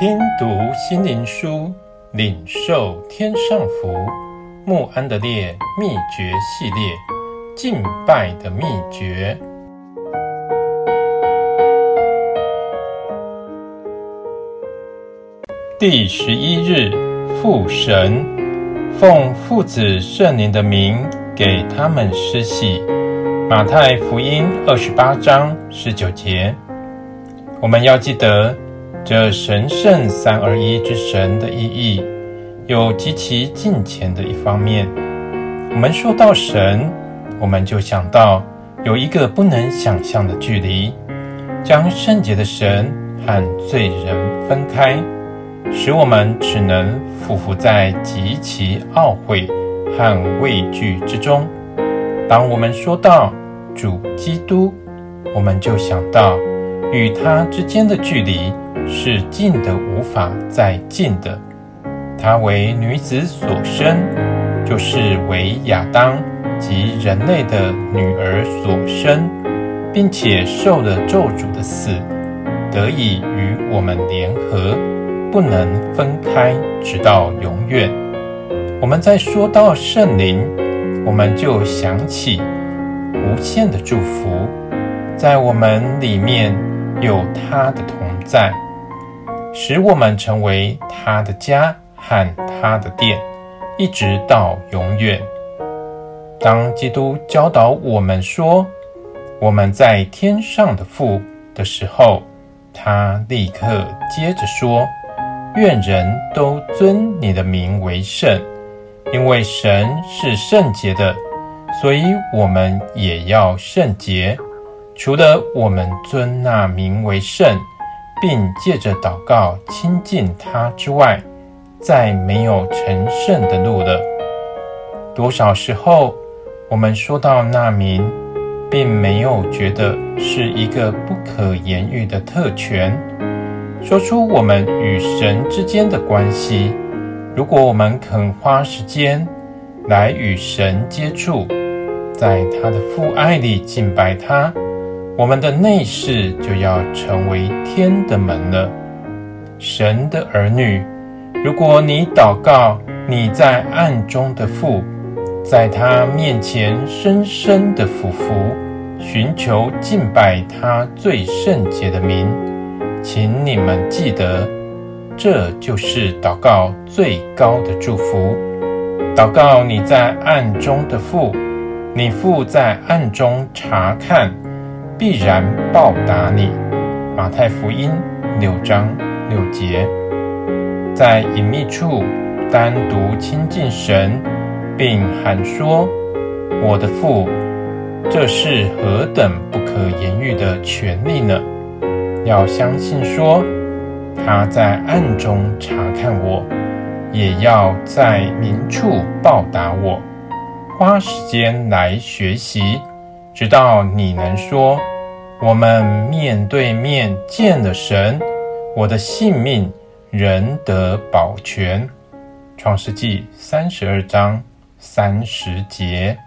听读心灵书，领受天上福。穆安德烈秘诀系列，敬拜的秘诀。第十一日，父神奉父子圣灵的名给他们施洗。马太福音二十八章十九节。我们要记得。这神圣三而一之神的意义，有极其近前的一方面。我们说到神，我们就想到有一个不能想象的距离，将圣洁的神和罪人分开，使我们只能匍匐在极其懊悔和畏惧之中。当我们说到主基督，我们就想到与他之间的距离。是近的无法再近的。他为女子所生，就是为亚当及人类的女儿所生，并且受了咒诅的死，得以与我们联合，不能分开，直到永远。我们在说到圣灵，我们就想起无限的祝福，在我们里面有他的同在。使我们成为他的家和他的殿，一直到永远。当基督教导我们说我们在天上的父的时候，他立刻接着说：“愿人都尊你的名为圣，因为神是圣洁的，所以我们也要圣洁。除了我们尊那名为圣。”并借着祷告亲近他之外，再没有成圣的路了。多少时候，我们说到那名，并没有觉得是一个不可言喻的特权，说出我们与神之间的关系。如果我们肯花时间来与神接触，在他的父爱里敬拜他。我们的内室就要成为天的门了。神的儿女，如果你祷告，你在暗中的父，在他面前深深的俯伏，寻求敬拜他最圣洁的名，请你们记得，这就是祷告最高的祝福。祷告你在暗中的父，你父在暗中察看。必然报答你。马太福音六章六节，在隐秘处单独亲近神，并喊说：“我的父。”这是何等不可言喻的权利呢？要相信说，他在暗中察看我，也要在明处报答我。花时间来学习。直到你能说，我们面对面见了神，我的性命仍得保全。创世纪三十二章三十节。